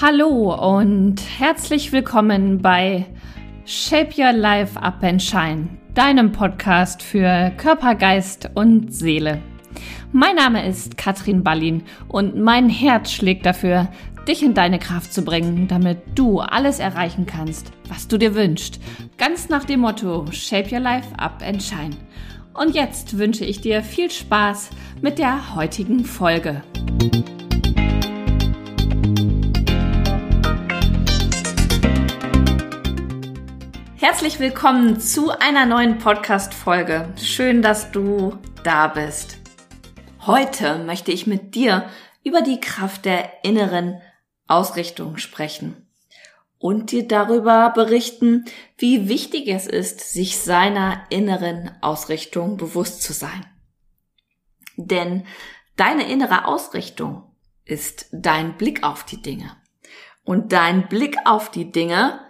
Hallo und herzlich willkommen bei Shape Your Life Up and Shine, deinem Podcast für Körper, Geist und Seele. Mein Name ist Katrin Ballin und mein Herz schlägt dafür, dich in deine Kraft zu bringen, damit du alles erreichen kannst, was du dir wünschst. Ganz nach dem Motto Shape Your Life Up and Shine. Und jetzt wünsche ich dir viel Spaß mit der heutigen Folge. Herzlich willkommen zu einer neuen Podcast-Folge. Schön, dass du da bist. Heute möchte ich mit dir über die Kraft der inneren Ausrichtung sprechen und dir darüber berichten, wie wichtig es ist, sich seiner inneren Ausrichtung bewusst zu sein. Denn deine innere Ausrichtung ist dein Blick auf die Dinge. Und dein Blick auf die Dinge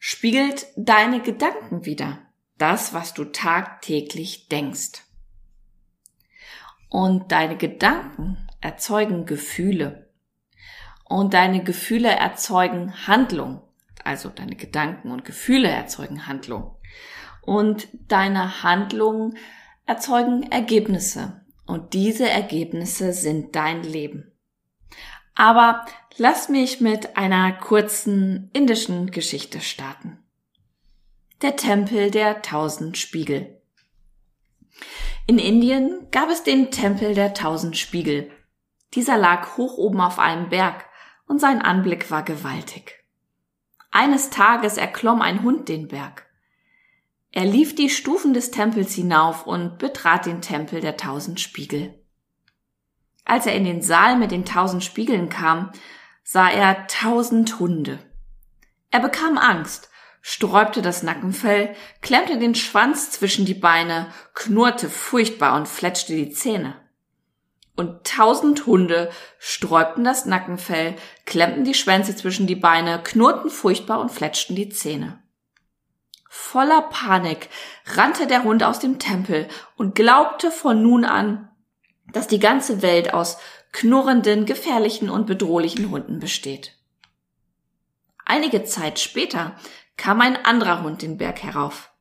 spiegelt deine Gedanken wieder. Das, was du tagtäglich denkst. Und deine Gedanken erzeugen Gefühle. Und deine Gefühle erzeugen Handlung. Also deine Gedanken und Gefühle erzeugen Handlung. Und deine Handlungen erzeugen Ergebnisse. Und diese Ergebnisse sind dein Leben. Aber lass mich mit einer kurzen indischen Geschichte starten. Der Tempel der tausend Spiegel. In Indien gab es den Tempel der tausend Spiegel. Dieser lag hoch oben auf einem Berg und sein Anblick war gewaltig. Eines Tages erklomm ein Hund den Berg. Er lief die Stufen des Tempels hinauf und betrat den Tempel der tausend Spiegel. Als er in den Saal mit den tausend Spiegeln kam, sah er tausend Hunde. Er bekam Angst, sträubte das Nackenfell, klemmte den Schwanz zwischen die Beine, knurrte furchtbar und fletschte die Zähne. Und tausend Hunde sträubten das Nackenfell, klemmten die Schwänze zwischen die Beine, knurrten furchtbar und fletschten die Zähne. Voller Panik rannte der Hund aus dem Tempel und glaubte von nun an, dass die ganze Welt aus knurrenden, gefährlichen und bedrohlichen Hunden besteht. Einige Zeit später kam ein anderer Hund den Berg herauf.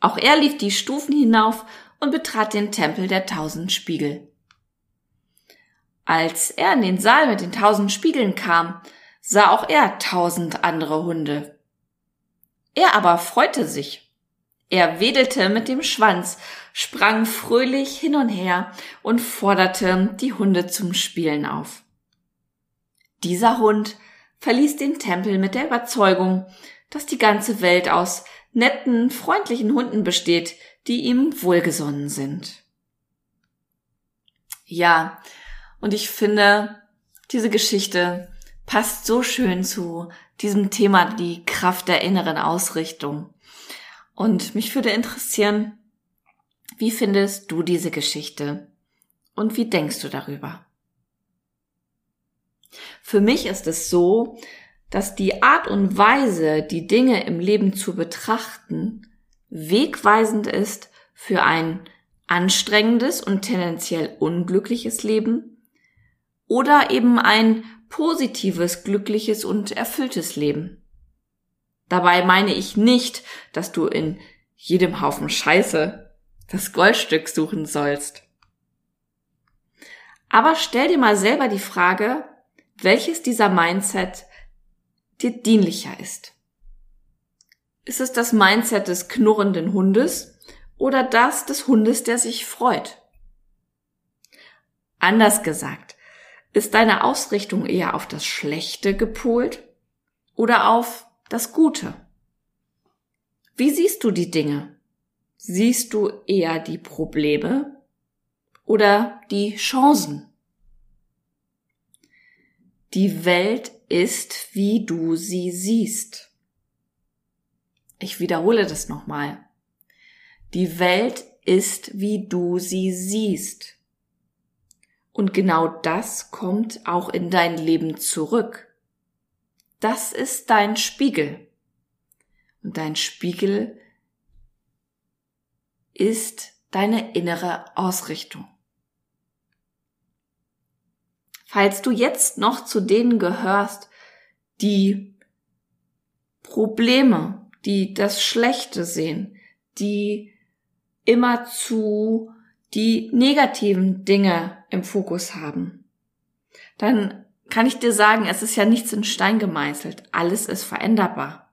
Auch er lief die Stufen hinauf und betrat den Tempel der tausend Spiegel. Als er in den Saal mit den tausend Spiegeln kam, sah auch er tausend andere Hunde. Er aber freute sich er wedelte mit dem Schwanz, sprang fröhlich hin und her und forderte die Hunde zum Spielen auf. Dieser Hund verließ den Tempel mit der Überzeugung, dass die ganze Welt aus netten, freundlichen Hunden besteht, die ihm wohlgesonnen sind. Ja, und ich finde, diese Geschichte passt so schön zu diesem Thema die Kraft der inneren Ausrichtung. Und mich würde interessieren, wie findest du diese Geschichte und wie denkst du darüber? Für mich ist es so, dass die Art und Weise, die Dinge im Leben zu betrachten, wegweisend ist für ein anstrengendes und tendenziell unglückliches Leben oder eben ein positives, glückliches und erfülltes Leben. Dabei meine ich nicht, dass du in jedem Haufen Scheiße das Goldstück suchen sollst. Aber stell dir mal selber die Frage, welches dieser Mindset dir dienlicher ist. Ist es das Mindset des knurrenden Hundes oder das des Hundes, der sich freut? Anders gesagt, ist deine Ausrichtung eher auf das Schlechte gepolt oder auf das Gute. Wie siehst du die Dinge? Siehst du eher die Probleme oder die Chancen? Die Welt ist, wie du sie siehst. Ich wiederhole das nochmal. Die Welt ist, wie du sie siehst. Und genau das kommt auch in dein Leben zurück. Das ist dein Spiegel. Und dein Spiegel ist deine innere Ausrichtung. falls du jetzt noch zu denen gehörst, die Probleme, die das Schlechte sehen, die immer zu die negativen Dinge im Fokus haben, dann kann ich dir sagen, es ist ja nichts in Stein gemeißelt. Alles ist veränderbar.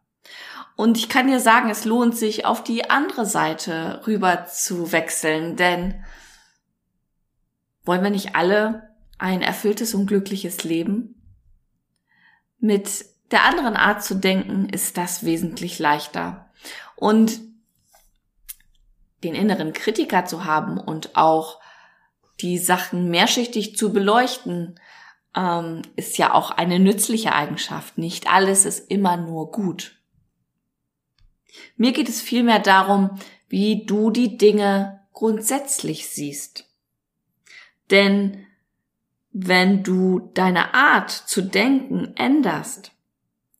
Und ich kann dir sagen, es lohnt sich, auf die andere Seite rüber zu wechseln, denn wollen wir nicht alle ein erfülltes und glückliches Leben? Mit der anderen Art zu denken ist das wesentlich leichter. Und den inneren Kritiker zu haben und auch die Sachen mehrschichtig zu beleuchten, ähm, ist ja auch eine nützliche Eigenschaft. Nicht alles ist immer nur gut. Mir geht es vielmehr darum, wie du die Dinge grundsätzlich siehst. Denn wenn du deine Art zu denken änderst,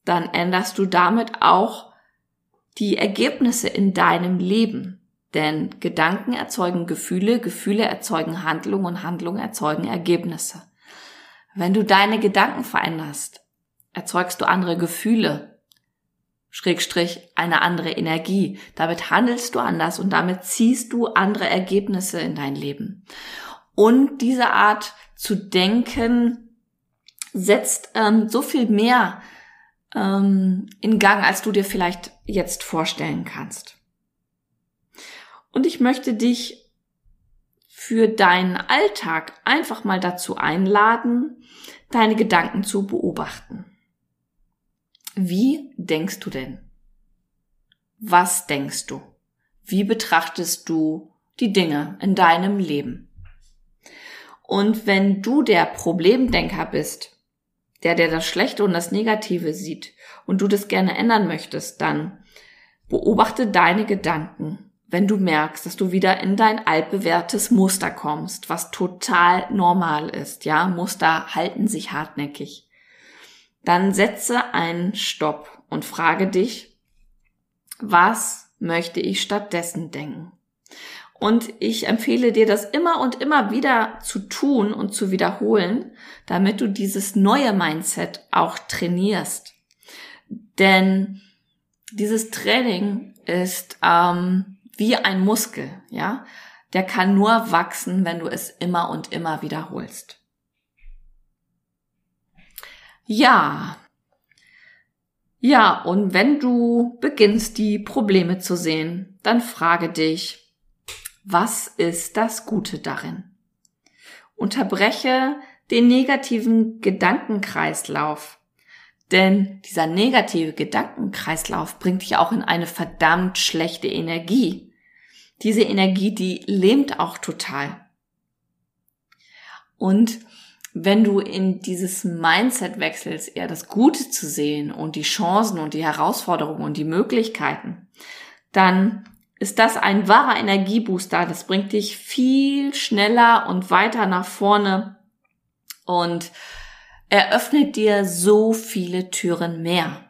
dann änderst du damit auch die Ergebnisse in deinem Leben. Denn Gedanken erzeugen Gefühle, Gefühle erzeugen Handlungen und Handlungen erzeugen Ergebnisse. Wenn du deine Gedanken veränderst, erzeugst du andere Gefühle, Schrägstrich eine andere Energie. Damit handelst du anders und damit ziehst du andere Ergebnisse in dein Leben. Und diese Art zu denken setzt ähm, so viel mehr ähm, in Gang, als du dir vielleicht jetzt vorstellen kannst. Und ich möchte dich für deinen Alltag einfach mal dazu einladen, deine Gedanken zu beobachten. Wie denkst du denn? Was denkst du? Wie betrachtest du die Dinge in deinem Leben? Und wenn du der Problemdenker bist, der, der das Schlechte und das Negative sieht und du das gerne ändern möchtest, dann beobachte deine Gedanken wenn du merkst, dass du wieder in dein altbewährtes Muster kommst, was total normal ist, ja, Muster halten sich hartnäckig, dann setze einen Stopp und frage dich, was möchte ich stattdessen denken? Und ich empfehle dir, das immer und immer wieder zu tun und zu wiederholen, damit du dieses neue Mindset auch trainierst. Denn dieses Training ist ähm, wie ein Muskel, ja. Der kann nur wachsen, wenn du es immer und immer wiederholst. Ja. Ja, und wenn du beginnst, die Probleme zu sehen, dann frage dich, was ist das Gute darin? Unterbreche den negativen Gedankenkreislauf. Denn dieser negative Gedankenkreislauf bringt dich auch in eine verdammt schlechte Energie diese Energie, die lähmt auch total. Und wenn du in dieses Mindset wechselst, eher das Gute zu sehen und die Chancen und die Herausforderungen und die Möglichkeiten, dann ist das ein wahrer Energiebooster. Das bringt dich viel schneller und weiter nach vorne und eröffnet dir so viele Türen mehr.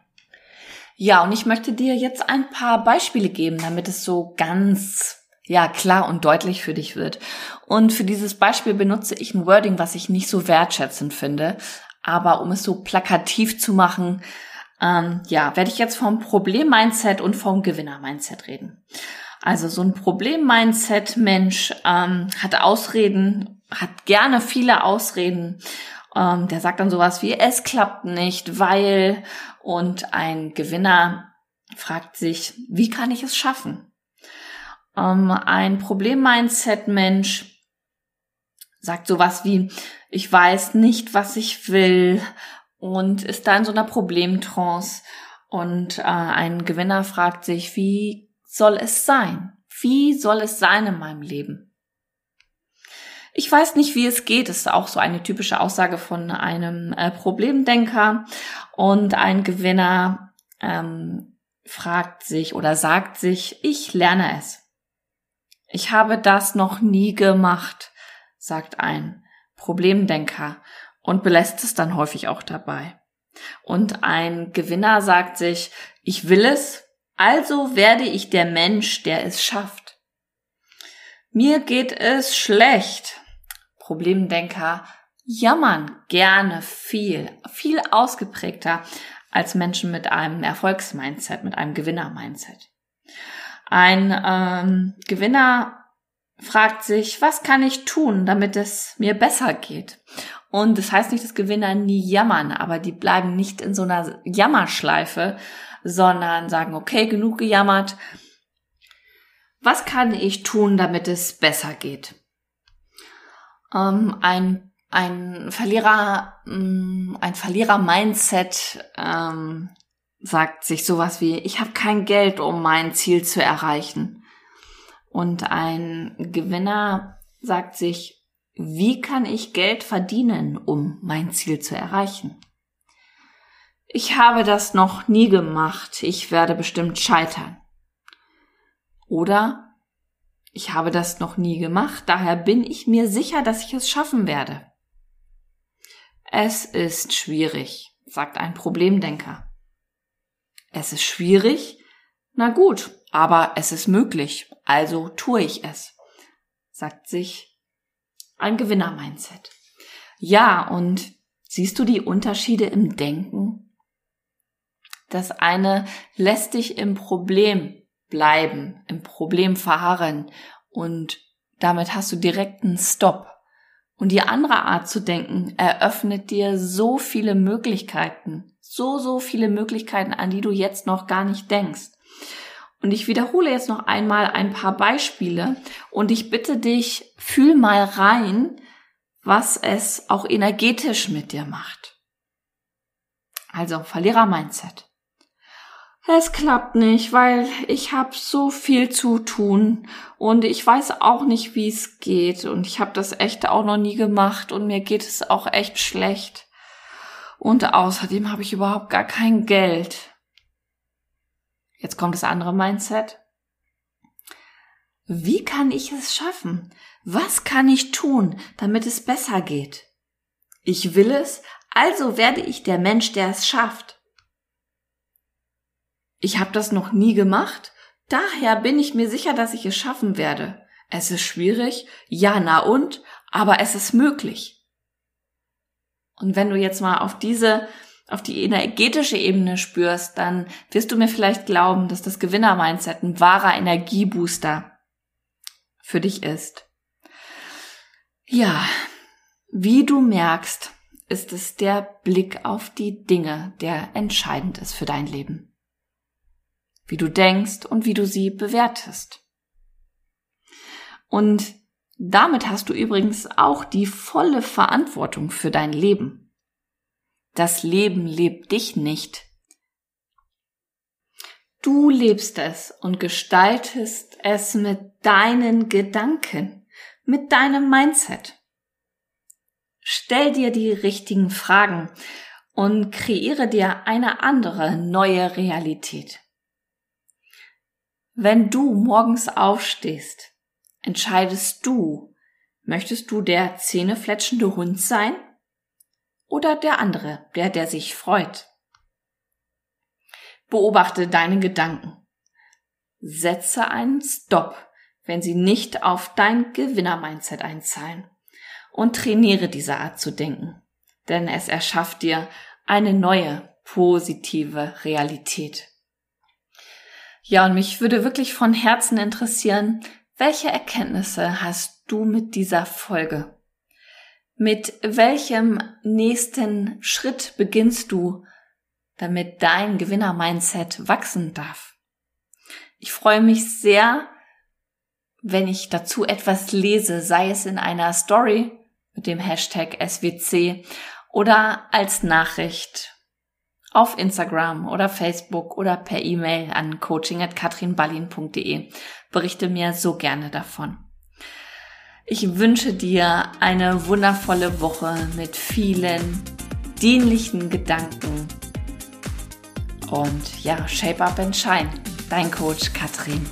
Ja, und ich möchte dir jetzt ein paar Beispiele geben, damit es so ganz ja, klar und deutlich für dich wird. Und für dieses Beispiel benutze ich ein Wording, was ich nicht so wertschätzend finde. Aber um es so plakativ zu machen, ähm, ja, werde ich jetzt vom Problem-Mindset und vom Gewinner-Mindset reden. Also so ein Problem-Mindset-Mensch ähm, hat Ausreden, hat gerne viele Ausreden. Ähm, der sagt dann sowas wie, es klappt nicht, weil. Und ein Gewinner fragt sich, wie kann ich es schaffen? Ähm, ein Problem-Mindset-Mensch sagt sowas wie, ich weiß nicht, was ich will und ist da in so einer Problemtrance. Und äh, ein Gewinner fragt sich, wie soll es sein? Wie soll es sein in meinem Leben? Ich weiß nicht, wie es geht. Das ist auch so eine typische Aussage von einem äh, Problemdenker. Und ein Gewinner ähm, fragt sich oder sagt sich, ich lerne es. Ich habe das noch nie gemacht, sagt ein Problemdenker und belässt es dann häufig auch dabei. Und ein Gewinner sagt sich, ich will es, also werde ich der Mensch, der es schafft. Mir geht es schlecht. Problemdenker jammern gerne viel, viel ausgeprägter als Menschen mit einem Erfolgsmindset, mit einem Gewinner-Mindset. Ein ähm, Gewinner fragt sich, was kann ich tun, damit es mir besser geht? Und das heißt nicht, dass Gewinner nie jammern, aber die bleiben nicht in so einer Jammerschleife, sondern sagen, okay, genug gejammert. Was kann ich tun, damit es besser geht? Ähm, ein ein Verlierer, mm, ein Verlierer-Mindset ähm, sagt sich sowas wie, ich habe kein Geld, um mein Ziel zu erreichen. Und ein Gewinner sagt sich, wie kann ich Geld verdienen, um mein Ziel zu erreichen? Ich habe das noch nie gemacht, ich werde bestimmt scheitern. Oder ich habe das noch nie gemacht, daher bin ich mir sicher, dass ich es schaffen werde. Es ist schwierig, sagt ein Problemdenker. Es ist schwierig? Na gut, aber es ist möglich, also tue ich es, sagt sich ein Gewinner-Mindset. Ja, und siehst du die Unterschiede im Denken? Das eine lässt dich im Problem bleiben, im Problem verharren und damit hast du direkten Stopp. Und die andere Art zu denken eröffnet dir so viele Möglichkeiten, so, so viele Möglichkeiten, an die du jetzt noch gar nicht denkst. Und ich wiederhole jetzt noch einmal ein paar Beispiele und ich bitte dich, fühl mal rein, was es auch energetisch mit dir macht. Also Verlierer-Mindset. Es klappt nicht, weil ich habe so viel zu tun und ich weiß auch nicht, wie es geht und ich habe das echt auch noch nie gemacht und mir geht es auch echt schlecht. Und außerdem habe ich überhaupt gar kein Geld. Jetzt kommt das andere Mindset. Wie kann ich es schaffen? Was kann ich tun, damit es besser geht? Ich will es, also werde ich der Mensch, der es schafft. Ich habe das noch nie gemacht, daher bin ich mir sicher, dass ich es schaffen werde. Es ist schwierig, ja, na und, aber es ist möglich. Und wenn du jetzt mal auf diese, auf die energetische Ebene spürst, dann wirst du mir vielleicht glauben, dass das Gewinner-Mindset ein wahrer Energiebooster für dich ist. Ja, wie du merkst, ist es der Blick auf die Dinge, der entscheidend ist für dein Leben wie du denkst und wie du sie bewertest. Und damit hast du übrigens auch die volle Verantwortung für dein Leben. Das Leben lebt dich nicht. Du lebst es und gestaltest es mit deinen Gedanken, mit deinem Mindset. Stell dir die richtigen Fragen und kreiere dir eine andere neue Realität. Wenn du morgens aufstehst, entscheidest du, möchtest du der zähnefletschende Hund sein oder der andere, der, der sich freut? Beobachte deine Gedanken. Setze einen Stopp, wenn sie nicht auf dein Gewinner-Mindset einzahlen und trainiere diese Art zu denken, denn es erschafft dir eine neue, positive Realität. Ja, und mich würde wirklich von Herzen interessieren, welche Erkenntnisse hast du mit dieser Folge? Mit welchem nächsten Schritt beginnst du, damit dein Gewinner-Mindset wachsen darf? Ich freue mich sehr, wenn ich dazu etwas lese, sei es in einer Story mit dem Hashtag SWC oder als Nachricht auf Instagram oder Facebook oder per E-Mail an coaching.katrinballin.de. Berichte mir so gerne davon. Ich wünsche dir eine wundervolle Woche mit vielen dienlichen Gedanken. Und ja, Shape Up and Shine, dein Coach Katrin.